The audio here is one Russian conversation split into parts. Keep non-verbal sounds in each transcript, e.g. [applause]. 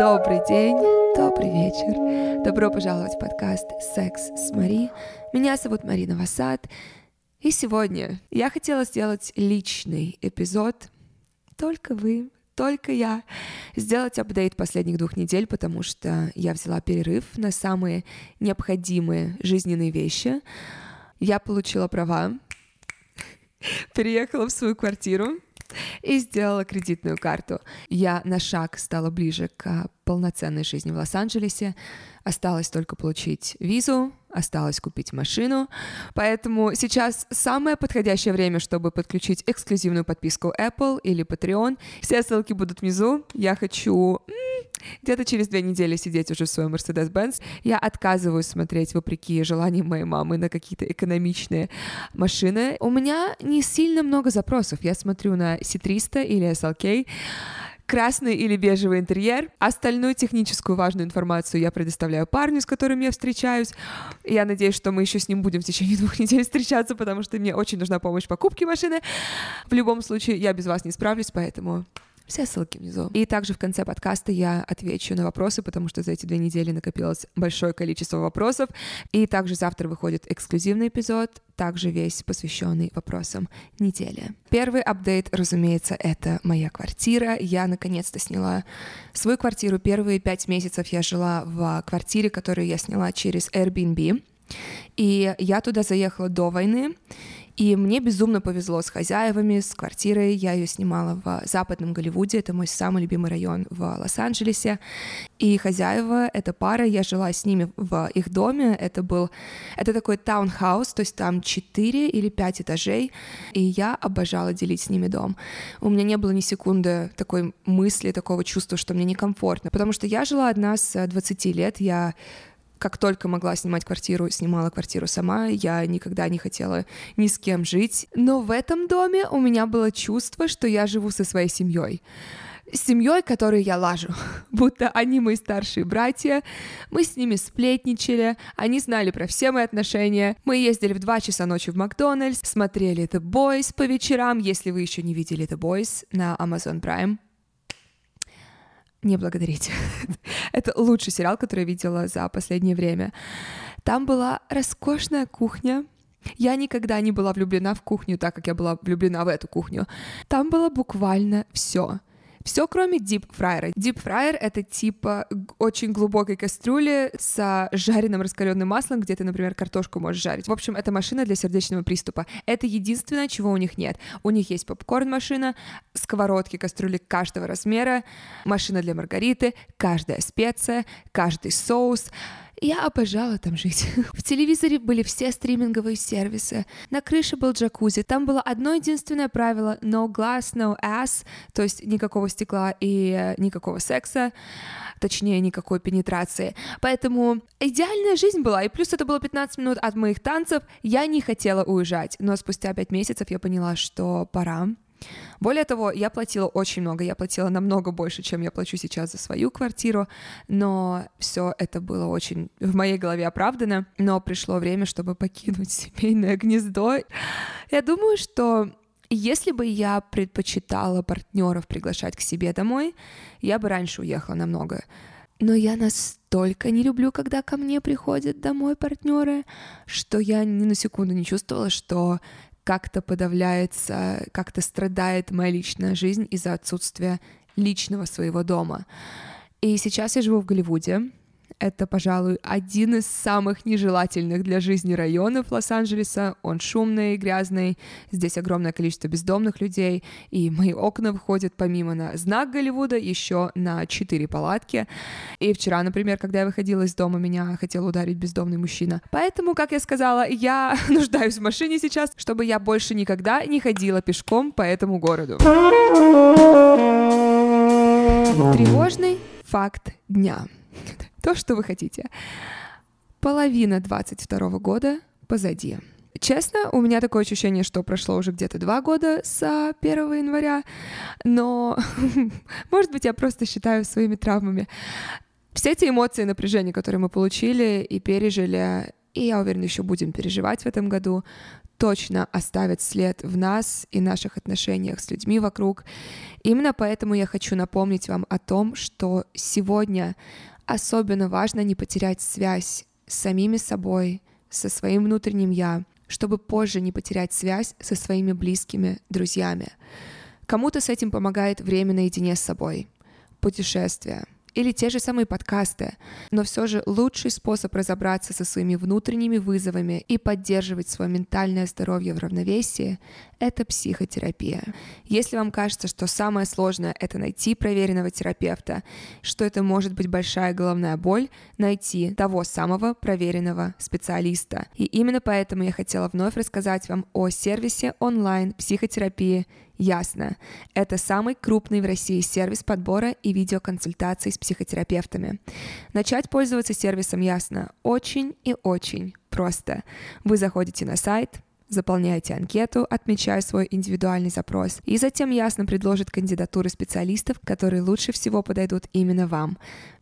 Добрый день, добрый вечер. Добро пожаловать в подкаст «Секс с Мари». Меня зовут Марина Васад. И сегодня я хотела сделать личный эпизод. Только вы, только я. Сделать апдейт последних двух недель, потому что я взяла перерыв на самые необходимые жизненные вещи. Я получила права, переехала в свою квартиру, и сделала кредитную карту. Я на шаг стала ближе к полноценной жизни в Лос-Анджелесе. Осталось только получить визу, осталось купить машину. Поэтому сейчас самое подходящее время, чтобы подключить эксклюзивную подписку Apple или Patreon. Все ссылки будут внизу. Я хочу где-то через две недели сидеть уже в своем Mercedes-Benz. Я отказываюсь смотреть, вопреки желаниям моей мамы, на какие-то экономичные машины. У меня не сильно много запросов. Я смотрю на C300 или SLK, красный или бежевый интерьер. Остальную техническую важную информацию я предоставляю парню, с которым я встречаюсь. Я надеюсь, что мы еще с ним будем в течение [laughs] двух недель встречаться, потому что мне очень нужна помощь в покупке машины. В любом случае, я без вас не справлюсь, поэтому все ссылки внизу. И также в конце подкаста я отвечу на вопросы, потому что за эти две недели накопилось большое количество вопросов. И также завтра выходит эксклюзивный эпизод, также весь посвященный вопросам недели. Первый апдейт, разумеется, это моя квартира. Я наконец-то сняла свою квартиру. Первые пять месяцев я жила в квартире, которую я сняла через Airbnb. И я туда заехала до войны. И мне безумно повезло с хозяевами, с квартирой. Я ее снимала в Западном Голливуде, это мой самый любимый район в Лос-Анджелесе. И хозяева, эта пара, я жила с ними в их доме. Это был, это такой таунхаус, то есть там 4 или 5 этажей. И я обожала делить с ними дом. У меня не было ни секунды такой мысли, такого чувства, что мне некомфортно. Потому что я жила одна с 20 лет, я как только могла снимать квартиру, снимала квартиру сама. Я никогда не хотела ни с кем жить. Но в этом доме у меня было чувство, что я живу со своей семьей. С семьей, которой я лажу, [laughs] будто они мои старшие братья, мы с ними сплетничали, они знали про все мои отношения, мы ездили в 2 часа ночи в Макдональдс, смотрели The Boys по вечерам, если вы еще не видели The Boys на Amazon Prime, не благодарите. [laughs] Это лучший сериал, который я видела за последнее время. Там была роскошная кухня. Я никогда не была влюблена в кухню так, как я была влюблена в эту кухню. Там было буквально все. Все, кроме дипфрайера. Дипфрайер — это типа очень глубокой кастрюли с жареным раскаленным маслом, где ты, например, картошку можешь жарить. В общем, это машина для сердечного приступа. Это единственное, чего у них нет. У них есть попкорн-машина, сковородки, кастрюли каждого размера, машина для маргариты, каждая специя, каждый соус — я обожала там жить. [laughs] В телевизоре были все стриминговые сервисы. На крыше был джакузи. Там было одно единственное правило — no glass, no ass, то есть никакого стекла и э, никакого секса точнее, никакой пенетрации. Поэтому идеальная жизнь была, и плюс это было 15 минут от моих танцев, я не хотела уезжать, но спустя 5 месяцев я поняла, что пора, более того, я платила очень много, я платила намного больше, чем я плачу сейчас за свою квартиру, но все это было очень в моей голове оправдано, но пришло время, чтобы покинуть [laughs] семейное гнездо. Я думаю, что если бы я предпочитала партнеров приглашать к себе домой, я бы раньше уехала намного. Но я настолько не люблю, когда ко мне приходят домой партнеры, что я ни на секунду не чувствовала, что как-то подавляется, как-то страдает моя личная жизнь из-за отсутствия личного своего дома. И сейчас я живу в Голливуде, это, пожалуй, один из самых нежелательных для жизни районов Лос-Анджелеса. Он шумный, грязный, здесь огромное количество бездомных людей, и мои окна выходят помимо на знак Голливуда еще на четыре палатки. И вчера, например, когда я выходила из дома, меня хотел ударить бездомный мужчина. Поэтому, как я сказала, я [laughs] нуждаюсь в машине сейчас, чтобы я больше никогда не ходила пешком по этому городу. Тревожный факт дня. То, что вы хотите. Половина 22 года позади. Честно, у меня такое ощущение, что прошло уже где-то два года с 1 января, но, [laughs] может быть, я просто считаю своими травмами. Все эти эмоции и напряжения, которые мы получили и пережили, и я уверена, еще будем переживать в этом году, точно оставят след в нас и наших отношениях с людьми вокруг. Именно поэтому я хочу напомнить вам о том, что сегодня особенно важно не потерять связь с самими собой, со своим внутренним «я», чтобы позже не потерять связь со своими близкими друзьями. Кому-то с этим помогает время наедине с собой, путешествия — или те же самые подкасты. Но все же лучший способ разобраться со своими внутренними вызовами и поддерживать свое ментальное здоровье в равновесии — это психотерапия. Если вам кажется, что самое сложное — это найти проверенного терапевта, что это может быть большая головная боль, найти того самого проверенного специалиста. И именно поэтому я хотела вновь рассказать вам о сервисе онлайн психотерапии Ясно. Это самый крупный в России сервис подбора и видеоконсультаций с психотерапевтами. Начать пользоваться сервисом Ясно очень и очень просто. Вы заходите на сайт, заполняете анкету, отмечая свой индивидуальный запрос, и затем ясно предложит кандидатуры специалистов, которые лучше всего подойдут именно вам.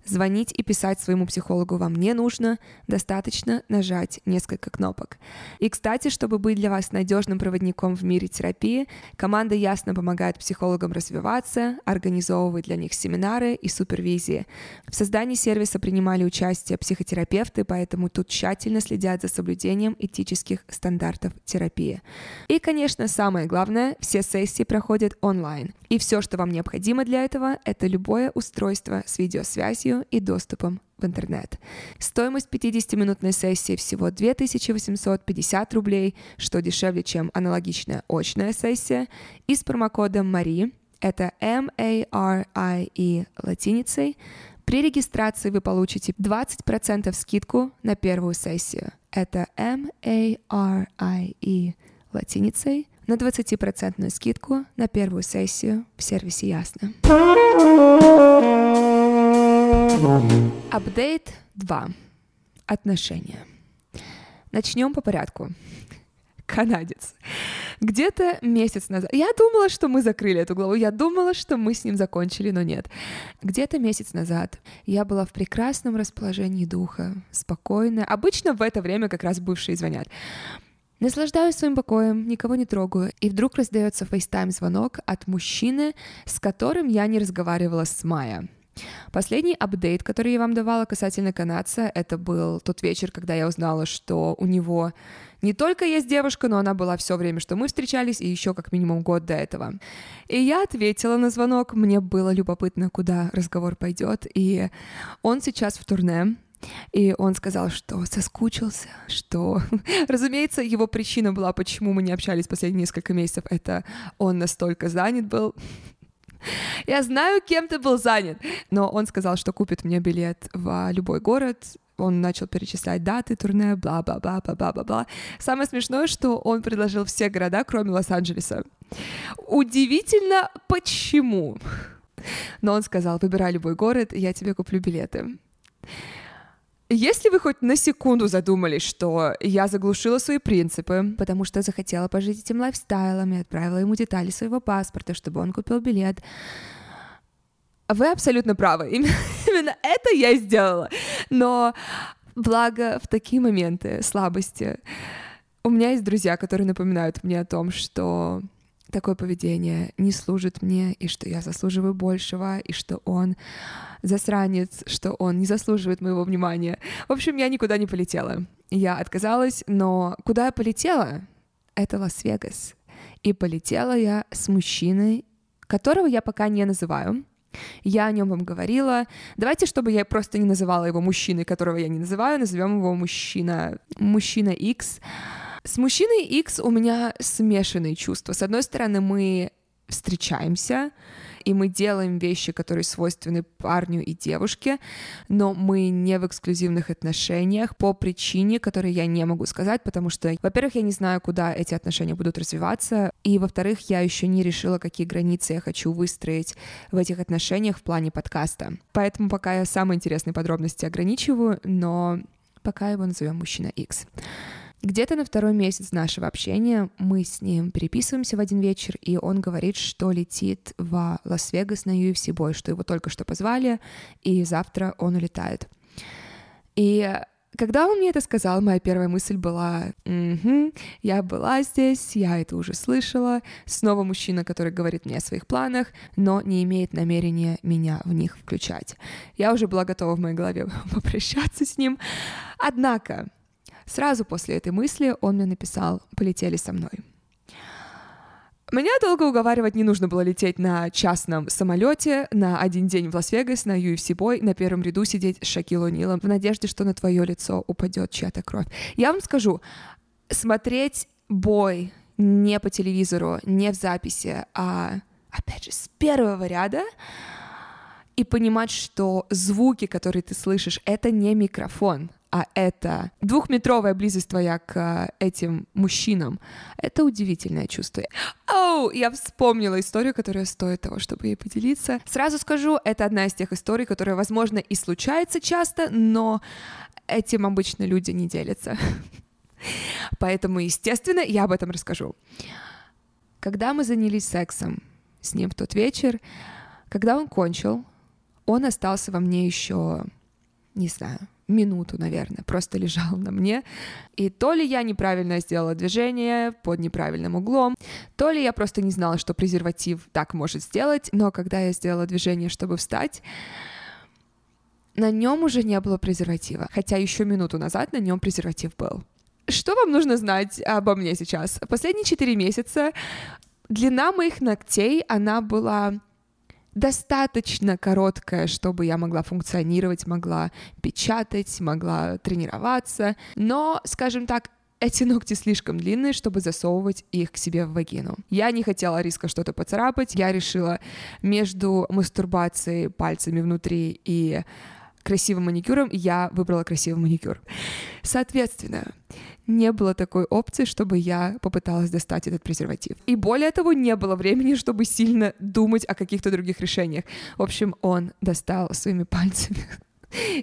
Звонить и писать своему психологу вам не нужно, достаточно нажать несколько кнопок. И, кстати, чтобы быть для вас надежным проводником в мире терапии, команда ясно помогает психологам развиваться, организовывает для них семинары и супервизии. В создании сервиса принимали участие психотерапевты, поэтому тут тщательно следят за соблюдением этических стандартов терапии. И, конечно, самое главное, все сессии проходят онлайн. И все, что вам необходимо для этого, это любое устройство с видеосвязью и доступом в интернет. Стоимость 50-минутной сессии всего 2850 рублей, что дешевле, чем аналогичная очная сессия. И с промокодом MARI, это M-A-R-I-E латиницей, при регистрации вы получите 20% скидку на первую сессию. Это M-A-R-I-E латиницей на 20% скидку на первую сессию в сервисе Ясно. Апдейт 2. Отношения. Начнем по порядку. Канадец. Где-то месяц назад. Я думала, что мы закрыли эту главу. Я думала, что мы с ним закончили, но нет. Где-то месяц назад я была в прекрасном расположении духа, спокойная. Обычно в это время как раз бывшие звонят. Наслаждаюсь своим покоем, никого не трогаю, и вдруг раздается фейстайм-звонок от мужчины, с которым я не разговаривала с мая. Последний апдейт, который я вам давала касательно канадца, это был тот вечер, когда я узнала, что у него не только есть девушка, но она была все время, что мы встречались, и еще как минимум год до этого. И я ответила на звонок, мне было любопытно, куда разговор пойдет, и он сейчас в турне, и он сказал, что соскучился, что, [laughs] разумеется, его причина была, почему мы не общались последние несколько месяцев, это он настолько занят был, я знаю, кем ты был занят. Но он сказал, что купит мне билет в любой город, он начал перечислять даты турне, бла-бла-бла-бла-бла-бла. Самое смешное, что он предложил все города, кроме Лос-Анджелеса. Удивительно, почему. Но он сказал, выбирай любой город, я тебе куплю билеты. Если вы хоть на секунду задумались, что я заглушила свои принципы, потому что захотела пожить этим лайфстайлом и отправила ему детали своего паспорта, чтобы он купил билет, вы абсолютно правы. [laughs] Именно это я сделала. Но благо в такие моменты слабости у меня есть друзья, которые напоминают мне о том, что такое поведение не служит мне, и что я заслуживаю большего, и что он засранец, что он не заслуживает моего внимания. В общем, я никуда не полетела. Я отказалась, но куда я полетела? Это Лас-Вегас. И полетела я с мужчиной, которого я пока не называю. Я о нем вам говорила. Давайте, чтобы я просто не называла его мужчиной, которого я не называю, назовем его мужчина, мужчина X. С мужчиной X у меня смешанные чувства. С одной стороны, мы встречаемся, и мы делаем вещи, которые свойственны парню и девушке, но мы не в эксклюзивных отношениях по причине, которой я не могу сказать, потому что, во-первых, я не знаю, куда эти отношения будут развиваться, и, во-вторых, я еще не решила, какие границы я хочу выстроить в этих отношениях в плане подкаста. Поэтому пока я самые интересные подробности ограничиваю, но пока его назовем мужчина X. Где-то на второй месяц нашего общения мы с ним переписываемся в один вечер, и он говорит, что летит в Лас-Вегас на UFC бой, что его только что позвали, и завтра он улетает. И Когда он мне это сказал, моя первая мысль была, угу, я была здесь, я это уже слышала, снова мужчина, который говорит мне о своих планах, но не имеет намерения меня в них включать. Я уже была готова в моей голове [laughs] попрощаться с ним. Однако, сразу после этой мысли он мне написал «полетели со мной». Меня долго уговаривать не нужно было лететь на частном самолете на один день в Лас-Вегас, на UFC бой, на первом ряду сидеть с Шакил Нилом в надежде, что на твое лицо упадет чья-то кровь. Я вам скажу, смотреть бой не по телевизору, не в записи, а, опять же, с первого ряда, и понимать, что звуки, которые ты слышишь, это не микрофон, а это двухметровая близость твоя к э, этим мужчинам, это удивительное чувство. Оу, я вспомнила историю, которая стоит того, чтобы ей поделиться. Сразу скажу, это одна из тех историй, которая, возможно, и случается часто, но этим обычно люди не делятся. [laughs] Поэтому, естественно, я об этом расскажу. Когда мы занялись сексом с ним в тот вечер, когда он кончил, он остался во мне еще, не знаю, минуту, наверное, просто лежал на мне. И то ли я неправильно сделала движение под неправильным углом, то ли я просто не знала, что презерватив так может сделать, но когда я сделала движение, чтобы встать, на нем уже не было презерватива, хотя еще минуту назад на нем презерватив был. Что вам нужно знать обо мне сейчас? Последние четыре месяца длина моих ногтей, она была достаточно короткая, чтобы я могла функционировать, могла печатать, могла тренироваться. Но, скажем так, эти ногти слишком длинные, чтобы засовывать их к себе в вагину. Я не хотела риска что-то поцарапать. Я решила между мастурбацией пальцами внутри и красивым маникюром, я выбрала красивый маникюр. Соответственно, не было такой опции, чтобы я попыталась достать этот презерватив. И более того, не было времени, чтобы сильно думать о каких-то других решениях. В общем, он достал своими пальцами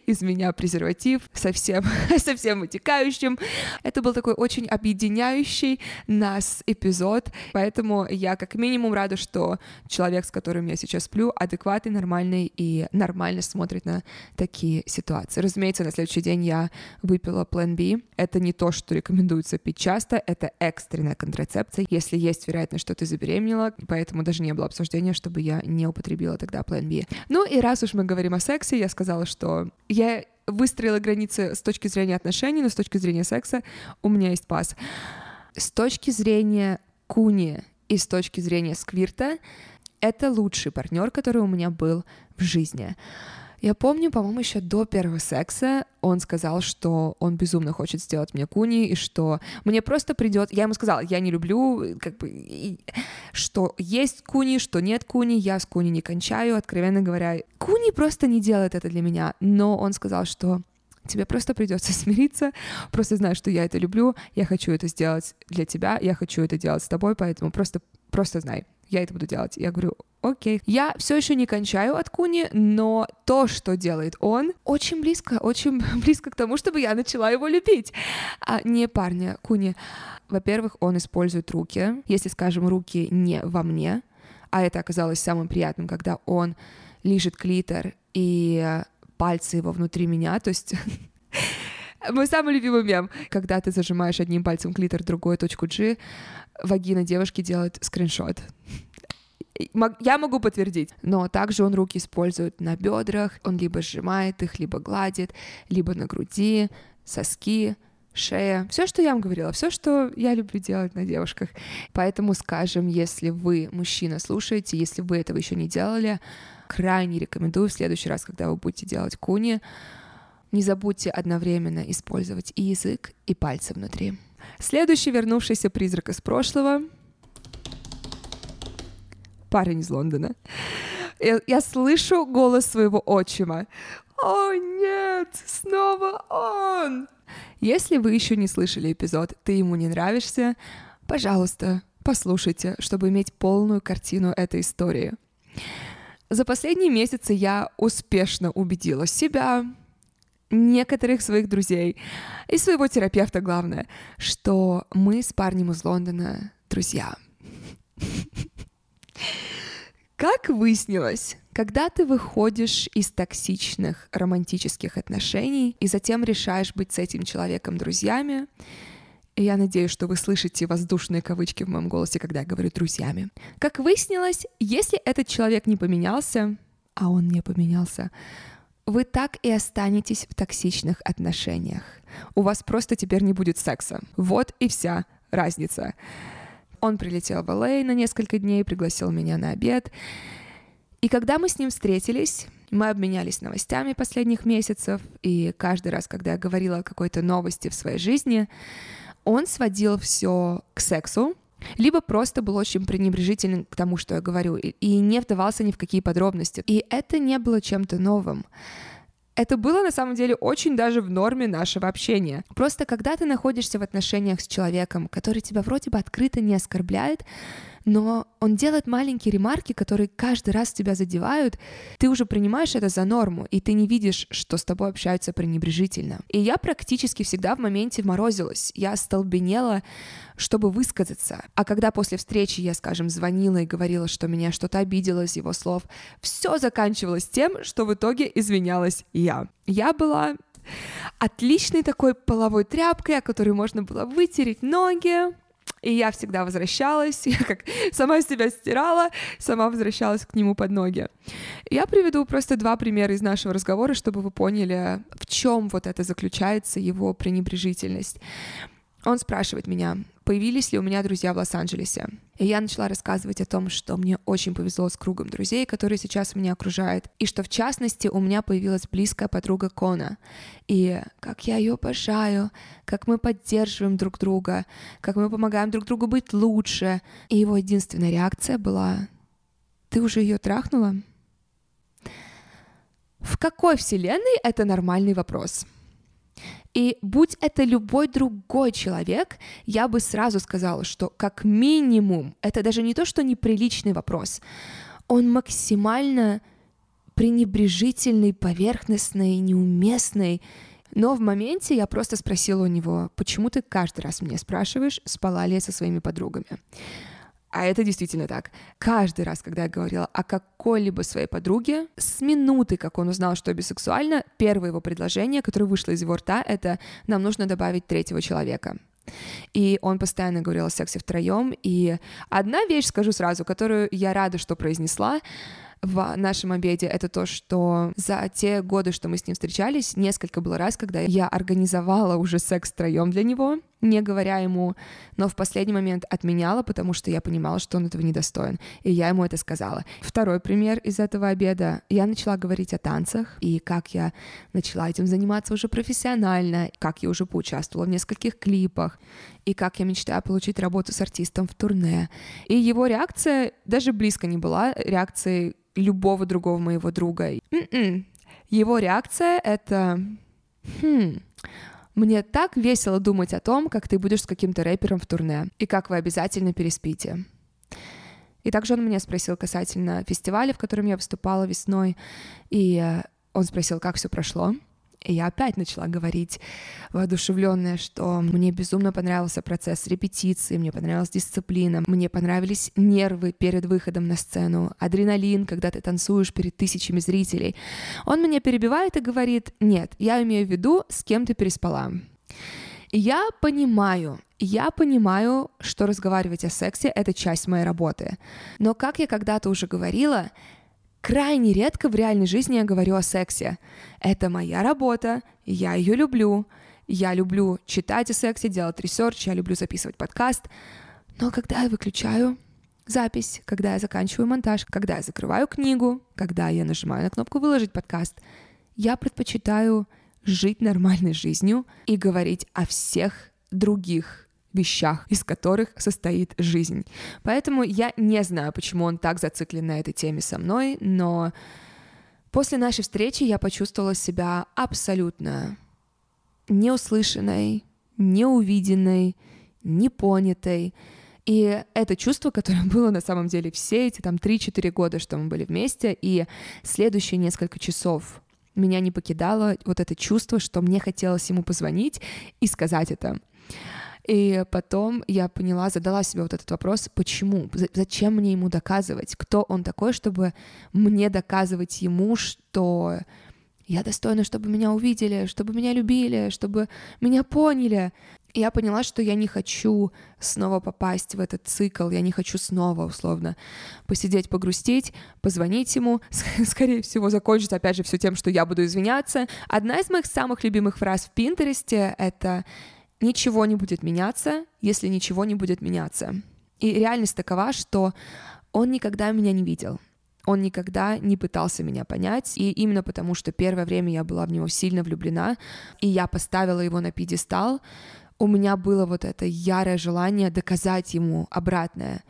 из меня презерватив, совсем, [laughs] совсем вытекающим. Это был такой очень объединяющий нас эпизод, поэтому я как минимум рада, что человек, с которым я сейчас сплю, адекватный, нормальный и нормально смотрит на такие ситуации. Разумеется, на следующий день я выпила Plan B. Это не то, что рекомендуется пить часто, это экстренная контрацепция, если есть вероятность, что ты забеременела, поэтому даже не было обсуждения, чтобы я не употребила тогда Plan B. Ну и раз уж мы говорим о сексе, я сказала, что я выстроила границы с точки зрения отношений, но с точки зрения секса у меня есть пас. С точки зрения куни и с точки зрения сквирта это лучший партнер, который у меня был в жизни. Я помню, по-моему, еще до первого секса он сказал, что он безумно хочет сделать мне куни, и что мне просто придет... Я ему сказала, я не люблю, как бы, что есть куни, что нет куни, я с куни не кончаю, откровенно говоря. Куни просто не делает это для меня, но он сказал, что тебе просто придется [laughs] смириться, просто знай, что я это люблю, я хочу это сделать для тебя, я хочу это делать с тобой, поэтому просто, просто знай, я это буду делать. Я говорю, окей. Я все еще не кончаю от Куни, но то, что делает он, очень близко, очень [laughs] близко к тому, чтобы я начала его любить. А не парня, Куни. Во-первых, он использует руки. Если, скажем, руки не во мне, а это оказалось самым приятным, когда он лежит клитор и пальцы его внутри меня, то есть [laughs] Мой самый любимый мем. Когда ты зажимаешь одним пальцем клитор, другой точку G, вагина девушки делает скриншот. Я могу подтвердить. Но также он руки использует на бедрах, он либо сжимает их, либо гладит, либо на груди, соски, шея. Все, что я вам говорила, все, что я люблю делать на девушках. Поэтому, скажем, если вы, мужчина, слушаете, если вы этого еще не делали, крайне рекомендую в следующий раз, когда вы будете делать куни, не забудьте одновременно использовать и язык, и пальцы внутри. Следующий вернувшийся призрак из прошлого парень из Лондона. Я, я слышу голос своего отчима. О нет, снова он! Если вы еще не слышали эпизод «Ты ему не нравишься», пожалуйста, послушайте, чтобы иметь полную картину этой истории. За последние месяцы я успешно убедила себя, некоторых своих друзей и своего терапевта, главное, что мы с парнем из Лондона друзья. Как выяснилось, Когда ты выходишь из токсичных романтических отношений и затем решаешь быть с этим человеком друзьями, я надеюсь, что вы слышите воздушные кавычки в моем голосе, когда я говорю «друзьями». Как выяснилось, если этот человек не поменялся, а он не поменялся, вы так и останетесь в токсичных отношениях. У вас просто теперь не будет секса. Вот и вся разница. Он прилетел в Л.А. на несколько дней, пригласил меня на обед. И когда мы с ним встретились, мы обменялись новостями последних месяцев, и каждый раз, когда я говорила о какой-то новости в своей жизни, он сводил все к сексу, либо просто был очень пренебрежителен к тому, что я говорю, и не вдавался ни в какие подробности. И это не было чем-то новым. Это было на самом деле очень даже в норме нашего общения. Просто когда ты находишься в отношениях с человеком, который тебя вроде бы открыто не оскорбляет, но он делает маленькие ремарки, которые каждый раз тебя задевают, ты уже принимаешь это за норму, и ты не видишь, что с тобой общаются пренебрежительно. И я практически всегда в моменте морозилась, я столбенела, чтобы высказаться. А когда после встречи я, скажем, звонила и говорила, что меня что-то обидело из его слов, все заканчивалось тем, что в итоге извинялась я. Я была отличной такой половой тряпкой, о которой можно было вытереть ноги, и я всегда возвращалась, [laughs] я как сама себя стирала, сама возвращалась к нему под ноги. Я приведу просто два примера из нашего разговора, чтобы вы поняли, в чем вот это заключается, его пренебрежительность. Он спрашивает меня, появились ли у меня друзья в Лос-Анджелесе. И я начала рассказывать о том, что мне очень повезло с кругом друзей, которые сейчас меня окружают, и что в частности у меня появилась близкая подруга Кона. И как я ее обожаю, как мы поддерживаем друг друга, как мы помогаем друг другу быть лучше. И его единственная реакция была «Ты уже ее трахнула?» В какой вселенной это нормальный вопрос? И будь это любой другой человек, я бы сразу сказала, что как минимум, это даже не то, что неприличный вопрос, он максимально пренебрежительный, поверхностный, неуместный. Но в моменте я просто спросила у него, почему ты каждый раз меня спрашиваешь, спала ли я со своими подругами. А это действительно так. Каждый раз, когда я говорила о какой-либо своей подруге, с минуты, как он узнал, что я бисексуальна, первое его предложение, которое вышло из его рта, это «нам нужно добавить третьего человека». И он постоянно говорил о сексе втроем. И одна вещь, скажу сразу, которую я рада, что произнесла, в нашем обеде, это то, что за те годы, что мы с ним встречались, несколько было раз, когда я организовала уже секс втроем для него, не говоря ему, но в последний момент отменяла, потому что я понимала, что он этого недостоин. И я ему это сказала. Второй пример из этого обеда. Я начала говорить о танцах, и как я начала этим заниматься уже профессионально, как я уже поучаствовала в нескольких клипах, и как я мечтаю получить работу с артистом в турне. И его реакция даже близко не была реакцией любого другого моего друга. М-м. Его реакция — это... Хм, мне так весело думать о том, как ты будешь с каким-то рэпером в турне, и как вы обязательно переспите. И также он меня спросил касательно фестиваля, в котором я выступала весной, и э, он спросил, как все прошло. И я опять начала говорить воодушевленная, что мне безумно понравился процесс репетиции, мне понравилась дисциплина, мне понравились нервы перед выходом на сцену, адреналин, когда ты танцуешь перед тысячами зрителей. Он меня перебивает и говорит, нет, я имею в виду, с кем ты переспала. Я понимаю, я понимаю, что разговаривать о сексе — это часть моей работы. Но, как я когда-то уже говорила, Крайне редко в реальной жизни я говорю о сексе. Это моя работа, я ее люблю. Я люблю читать о сексе, делать research, я люблю записывать подкаст. Но когда я выключаю запись, когда я заканчиваю монтаж, когда я закрываю книгу, когда я нажимаю на кнопку «Выложить подкаст», я предпочитаю жить нормальной жизнью и говорить о всех других вещах, из которых состоит жизнь. Поэтому я не знаю, почему он так зациклен на этой теме со мной, но после нашей встречи я почувствовала себя абсолютно неуслышанной, неувиденной, непонятой. И это чувство, которое [laughs] было на самом деле все эти там 3-4 года, что мы были вместе, и следующие несколько часов меня не покидало вот это чувство, что мне хотелось ему позвонить и сказать это. И потом я поняла, задала себе вот этот вопрос, почему, зачем мне ему доказывать, кто он такой, чтобы мне доказывать ему, что я достойна, чтобы меня увидели, чтобы меня любили, чтобы меня поняли. И я поняла, что я не хочу снова попасть в этот цикл, я не хочу снова, условно, посидеть, погрустить, позвонить ему, [laughs] скорее всего, закончится, опять же, все тем, что я буду извиняться. Одна из моих самых любимых фраз в Пинтересте — это «ничего не будет меняться, если ничего не будет меняться». И реальность такова, что он никогда меня не видел. Он никогда не пытался меня понять, и именно потому, что первое время я была в него сильно влюблена, и я поставила его на пьедестал, у меня было вот это ярое желание доказать ему обратное,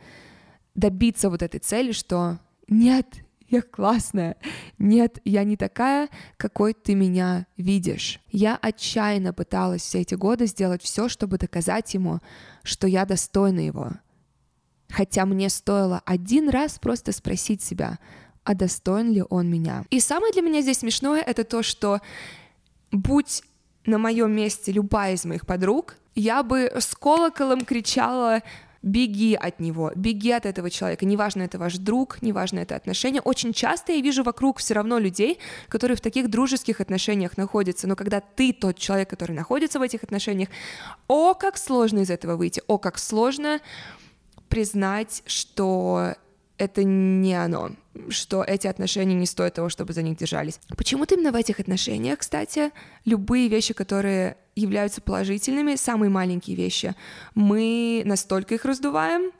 добиться вот этой цели, что нет, я классная, нет, я не такая, какой ты меня видишь. Я отчаянно пыталась все эти годы сделать все, чтобы доказать ему, что я достойна его. Хотя мне стоило один раз просто спросить себя, а достоин ли он меня. И самое для меня здесь смешное это то, что будь на моем месте любая из моих подруг, я бы с колоколом кричала беги от него, беги от этого человека, неважно, это ваш друг, неважно, это отношения. Очень часто я вижу вокруг все равно людей, которые в таких дружеских отношениях находятся, но когда ты тот человек, который находится в этих отношениях, о, как сложно из этого выйти, о, как сложно признать, что это не оно, что эти отношения не стоят того, чтобы за них держались. Почему-то именно в этих отношениях, кстати, любые вещи, которые являются положительными, самые маленькие вещи, мы настолько их раздуваем,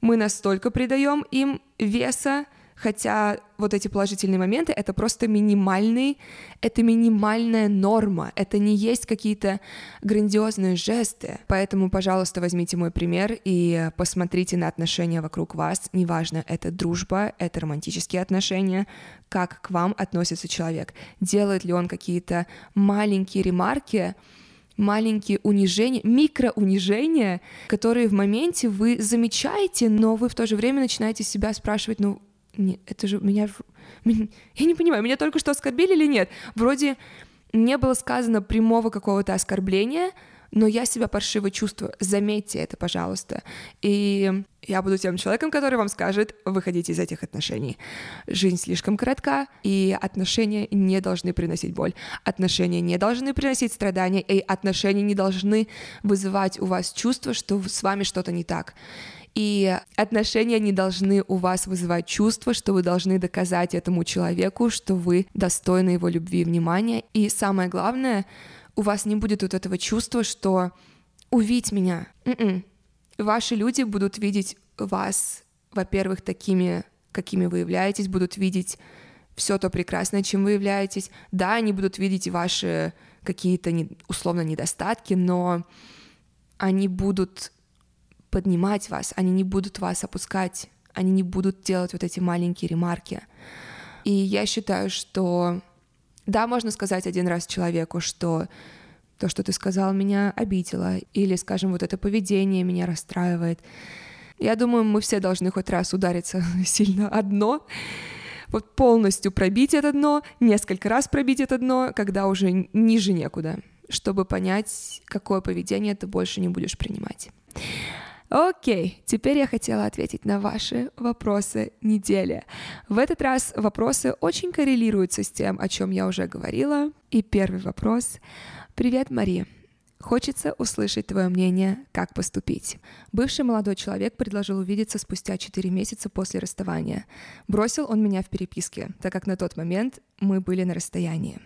мы настолько придаем им веса, хотя вот эти положительные моменты — это просто минимальный, это минимальная норма, это не есть какие-то грандиозные жесты. Поэтому, пожалуйста, возьмите мой пример и посмотрите на отношения вокруг вас. Неважно, это дружба, это романтические отношения, как к вам относится человек. Делает ли он какие-то маленькие ремарки, маленькие унижения, микроунижения, которые в моменте вы замечаете, но вы в то же время начинаете себя спрашивать, ну, нет, это же [laughs] меня... Я не понимаю, меня только что оскорбили или нет? Вроде не было сказано прямого какого-то оскорбления, но я себя паршиво чувствую. Заметьте это, пожалуйста. И я буду тем человеком, который вам скажет, выходите из этих отношений. Жизнь слишком коротка, и отношения не должны приносить боль. Отношения не должны приносить страдания, и отношения не должны вызывать у вас чувство, что с вами что-то не так. И отношения не должны у вас вызывать чувство, что вы должны доказать этому человеку, что вы достойны его любви и внимания. И самое главное, у вас не будет вот этого чувства, что увидеть меня. м Ваши люди будут видеть вас, во-первых, такими, какими вы являетесь, будут видеть все то прекрасное, чем вы являетесь. Да, они будут видеть ваши какие-то условно недостатки, но они будут поднимать вас, они не будут вас опускать, они не будут делать вот эти маленькие ремарки. И я считаю, что да, можно сказать один раз человеку, что то, что ты сказал, меня обидело, или, скажем, вот это поведение меня расстраивает. Я думаю, мы все должны хоть раз удариться [laughs] сильно одно, вот полностью пробить это дно, несколько раз пробить это дно, когда уже ниже некуда, чтобы понять, какое поведение ты больше не будешь принимать. Окей, теперь я хотела ответить на ваши вопросы недели. В этот раз вопросы очень коррелируются с тем, о чем я уже говорила. И первый вопрос. Привет, Мария. Хочется услышать твое мнение, как поступить. Бывший молодой человек предложил увидеться спустя 4 месяца после расставания. Бросил он меня в переписке, так как на тот момент мы были на расстоянии.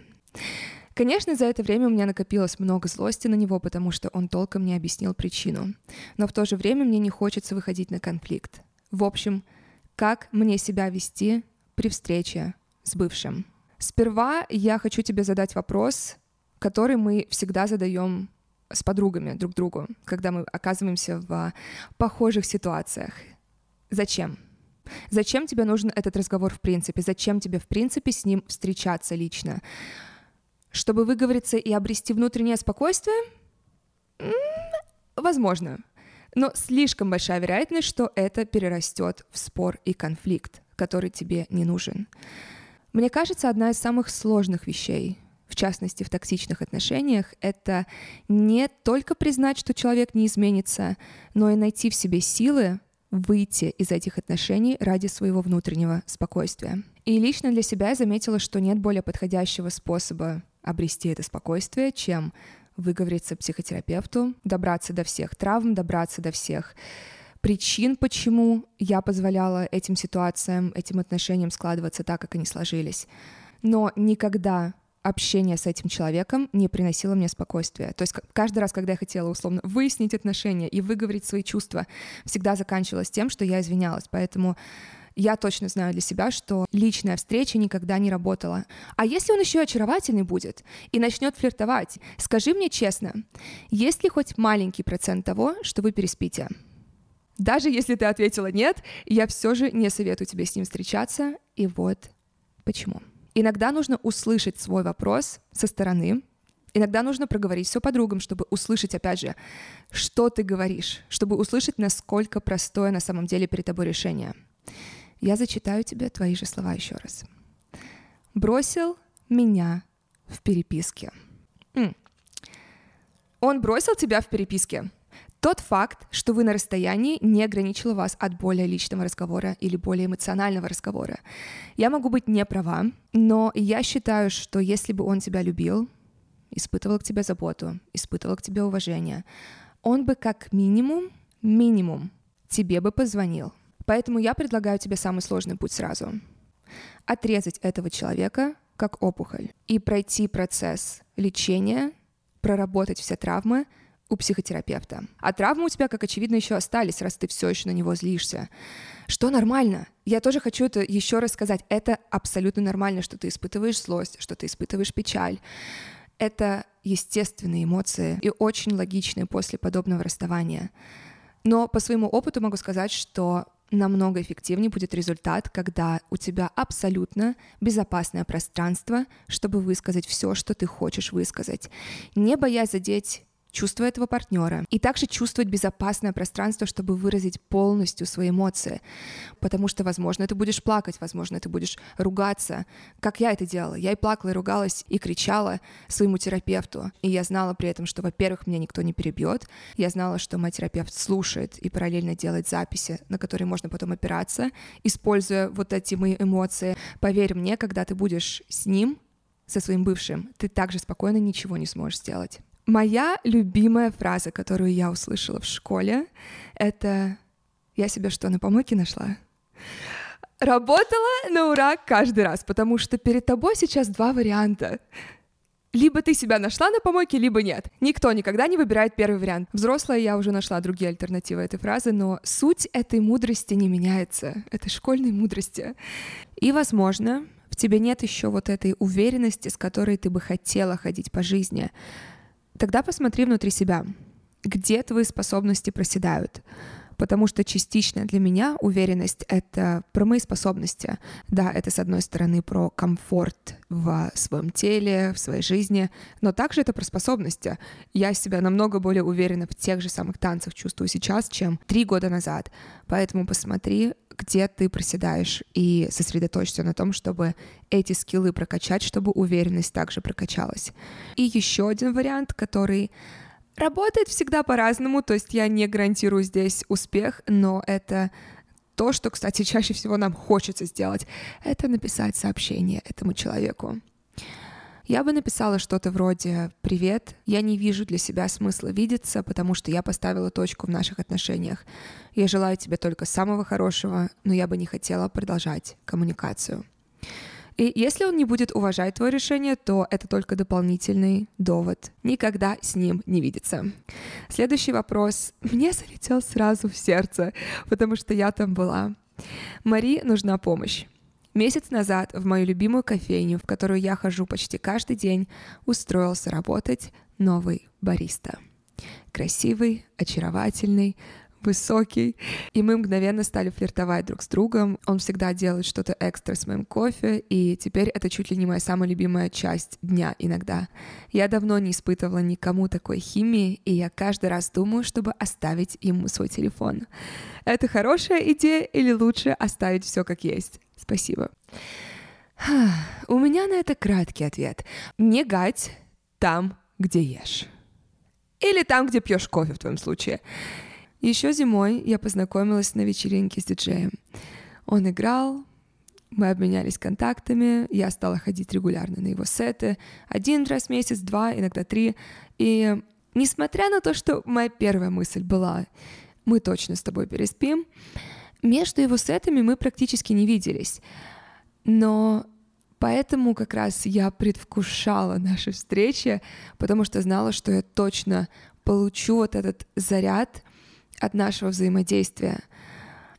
Конечно, за это время у меня накопилось много злости на него, потому что он толком не объяснил причину. Но в то же время мне не хочется выходить на конфликт. В общем, как мне себя вести при встрече с бывшим? Сперва я хочу тебе задать вопрос, который мы всегда задаем с подругами друг другу, когда мы оказываемся в похожих ситуациях. Зачем? Зачем тебе нужен этот разговор в принципе? Зачем тебе в принципе с ним встречаться лично? Чтобы выговориться и обрести внутреннее спокойствие? Возможно. Но слишком большая вероятность, что это перерастет в спор и конфликт, который тебе не нужен. Мне кажется, одна из самых сложных вещей в частности в токсичных отношениях, это не только признать, что человек не изменится, но и найти в себе силы выйти из этих отношений ради своего внутреннего спокойствия. И лично для себя я заметила, что нет более подходящего способа обрести это спокойствие, чем выговориться психотерапевту, добраться до всех травм, добраться до всех причин, почему я позволяла этим ситуациям, этим отношениям складываться так, как они сложились. Но никогда общение с этим человеком не приносило мне спокойствия. То есть каждый раз, когда я хотела условно выяснить отношения и выговорить свои чувства, всегда заканчивалось тем, что я извинялась. Поэтому я точно знаю для себя, что личная встреча никогда не работала. А если он еще очаровательный будет и начнет флиртовать, скажи мне честно, есть ли хоть маленький процент того, что вы переспите? Даже если ты ответила нет, я все же не советую тебе с ним встречаться, и вот почему. Иногда нужно услышать свой вопрос со стороны, Иногда нужно проговорить все подругам, чтобы услышать, опять же, что ты говоришь, чтобы услышать, насколько простое на самом деле перед тобой решение. Я зачитаю тебе твои же слова еще раз. Бросил меня в переписке. Он бросил тебя в переписке. Тот факт, что вы на расстоянии, не ограничил вас от более личного разговора или более эмоционального разговора. Я могу быть не права, но я считаю, что если бы он тебя любил, испытывал к тебе заботу, испытывал к тебе уважение, он бы как минимум, минимум тебе бы позвонил. Поэтому я предлагаю тебе самый сложный путь сразу. Отрезать этого человека как опухоль и пройти процесс лечения, проработать все травмы, у психотерапевта. А травмы у тебя, как очевидно, еще остались, раз ты все еще на него злишься. Что нормально. Я тоже хочу это еще раз сказать. Это абсолютно нормально, что ты испытываешь злость, что ты испытываешь печаль. Это естественные эмоции и очень логичные после подобного расставания. Но по своему опыту могу сказать, что намного эффективнее будет результат, когда у тебя абсолютно безопасное пространство, чтобы высказать все, что ты хочешь высказать, не боясь задеть чувство этого партнера, и также чувствовать безопасное пространство, чтобы выразить полностью свои эмоции. Потому что, возможно, ты будешь плакать, возможно, ты будешь ругаться, как я это делала. Я и плакала, и ругалась, и кричала своему терапевту. И я знала при этом, что, во-первых, меня никто не перебьет. Я знала, что мой терапевт слушает и параллельно делает записи, на которые можно потом опираться, используя вот эти мои эмоции. Поверь мне, когда ты будешь с ним, со своим бывшим, ты также спокойно ничего не сможешь сделать. Моя любимая фраза, которую я услышала в школе, это «Я себе что, на помойке нашла?» Работала на ура каждый раз, потому что перед тобой сейчас два варианта. Либо ты себя нашла на помойке, либо нет. Никто никогда не выбирает первый вариант. Взрослая я уже нашла другие альтернативы этой фразы, но суть этой мудрости не меняется, этой школьной мудрости. И, возможно, в тебе нет еще вот этой уверенности, с которой ты бы хотела ходить по жизни. Тогда посмотри внутри себя, где твои способности проседают. Потому что частично для меня уверенность — это про мои способности. Да, это, с одной стороны, про комфорт в своем теле, в своей жизни, но также это про способности. Я себя намного более уверенно в тех же самых танцах чувствую сейчас, чем три года назад. Поэтому посмотри, где ты проседаешь, и сосредоточься на том, чтобы эти скиллы прокачать, чтобы уверенность также прокачалась. И еще один вариант, который работает всегда по-разному, то есть я не гарантирую здесь успех, но это то, что, кстати, чаще всего нам хочется сделать, это написать сообщение этому человеку. Я бы написала что-то вроде «Привет, я не вижу для себя смысла видеться, потому что я поставила точку в наших отношениях. Я желаю тебе только самого хорошего, но я бы не хотела продолжать коммуникацию». И если он не будет уважать твое решение, то это только дополнительный довод. Никогда с ним не видеться. Следующий вопрос мне залетел сразу в сердце, потому что я там была. Мари нужна помощь. Месяц назад в мою любимую кофейню, в которую я хожу почти каждый день, устроился работать новый бариста. Красивый, очаровательный, высокий, и мы мгновенно стали флиртовать друг с другом. Он всегда делает что-то экстра с моим кофе, и теперь это чуть ли не моя самая любимая часть дня иногда. Я давно не испытывала никому такой химии, и я каждый раз думаю, чтобы оставить ему свой телефон. Это хорошая идея или лучше оставить все как есть? Спасибо. У меня на это краткий ответ. Не гать там, где ешь. Или там, где пьешь кофе в твоем случае. Еще зимой я познакомилась на вечеринке с диджеем. Он играл, мы обменялись контактами, я стала ходить регулярно на его сеты, один раз в месяц, два, иногда три. И несмотря на то, что моя первая мысль была, мы точно с тобой переспим, между его сетами мы практически не виделись. Но поэтому как раз я предвкушала наши встречи, потому что знала, что я точно получу вот этот заряд от нашего взаимодействия.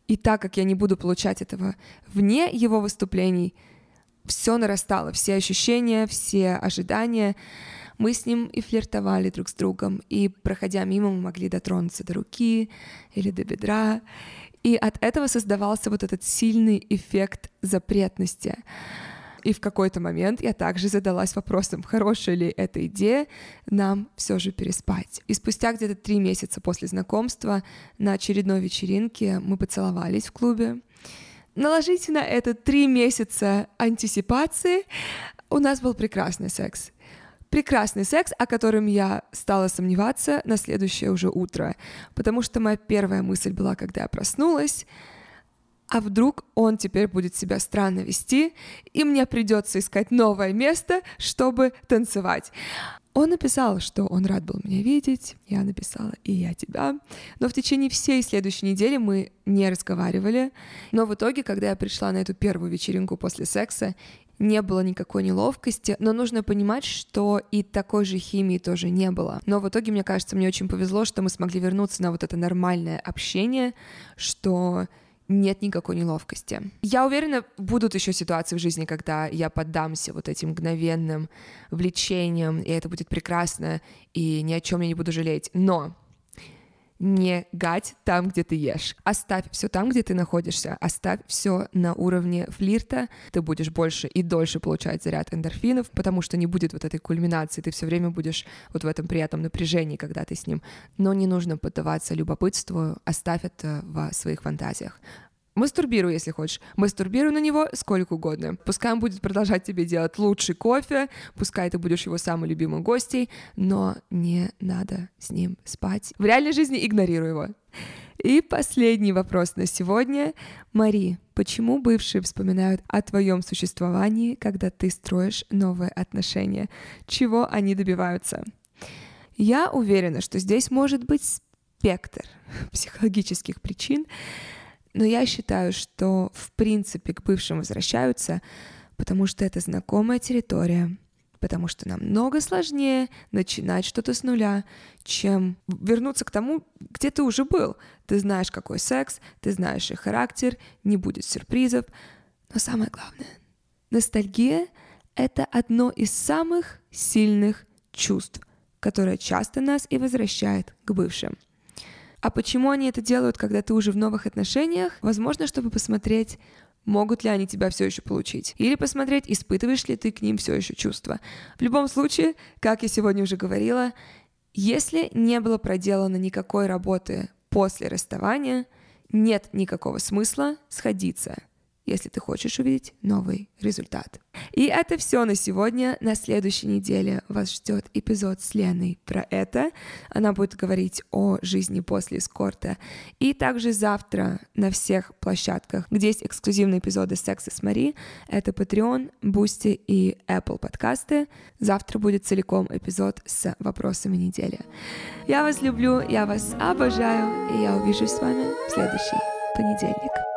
И так как я не буду получать этого вне его выступлений, все нарастало, все ощущения, все ожидания. Мы с ним и флиртовали друг с другом, и, проходя мимо, мы могли дотронуться до руки или до бедра. И от этого создавался вот этот сильный эффект запретности. И в какой-то момент я также задалась вопросом, хорошая ли эта идея нам все же переспать. И спустя где-то три месяца после знакомства на очередной вечеринке мы поцеловались в клубе. Наложите на это три месяца антисипации. У нас был прекрасный секс прекрасный секс, о котором я стала сомневаться на следующее уже утро, потому что моя первая мысль была, когда я проснулась, а вдруг он теперь будет себя странно вести, и мне придется искать новое место, чтобы танцевать. Он написал, что он рад был меня видеть, я написала «и я тебя», но в течение всей следующей недели мы не разговаривали, но в итоге, когда я пришла на эту первую вечеринку после секса, не было никакой неловкости, но нужно понимать, что и такой же химии тоже не было. Но в итоге, мне кажется, мне очень повезло, что мы смогли вернуться на вот это нормальное общение, что нет никакой неловкости. Я уверена, будут еще ситуации в жизни, когда я поддамся вот этим мгновенным влечениям, и это будет прекрасно, и ни о чем я не буду жалеть. Но не гать там, где ты ешь. Оставь все там, где ты находишься. Оставь все на уровне флирта. Ты будешь больше и дольше получать заряд эндорфинов, потому что не будет вот этой кульминации. Ты все время будешь вот в этом приятном напряжении, когда ты с ним. Но не нужно поддаваться любопытству. Оставь это в своих фантазиях. Мастурбируй, если хочешь. Мастурбируй на него сколько угодно. Пускай он будет продолжать тебе делать лучший кофе, пускай ты будешь его самой любимой гостей, но не надо с ним спать. В реальной жизни игнорируй его. И последний вопрос на сегодня. Мари, почему бывшие вспоминают о твоем существовании, когда ты строишь новые отношения? Чего они добиваются? Я уверена, что здесь может быть спектр психологических причин, но я считаю, что в принципе к бывшим возвращаются, потому что это знакомая территория, потому что намного сложнее начинать что-то с нуля, чем вернуться к тому, где ты уже был. Ты знаешь, какой секс, ты знаешь их характер, не будет сюрпризов. Но самое главное, ностальгия — это одно из самых сильных чувств, которое часто нас и возвращает к бывшим — а почему они это делают, когда ты уже в новых отношениях? Возможно, чтобы посмотреть, могут ли они тебя все еще получить. Или посмотреть, испытываешь ли ты к ним все еще чувства. В любом случае, как я сегодня уже говорила, если не было проделано никакой работы после расставания, нет никакого смысла сходиться если ты хочешь увидеть новый результат. И это все на сегодня. На следующей неделе вас ждет эпизод с Леной про это. Она будет говорить о жизни после эскорта. И также завтра на всех площадках, где есть эксклюзивные эпизоды секса с Мари, это Patreon, Boosty и Apple подкасты. Завтра будет целиком эпизод с вопросами недели. Я вас люблю, я вас обожаю, и я увижусь с вами в следующий понедельник.